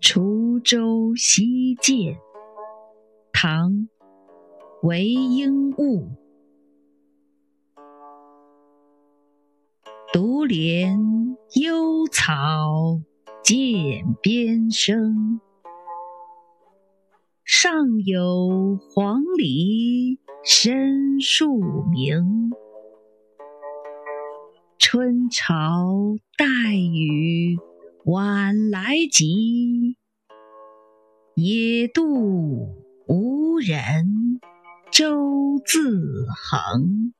滁州西涧，唐·韦应物。独怜幽草涧边生，上有黄鹂深树鸣。春潮带雨晚来急，野渡无人舟自横。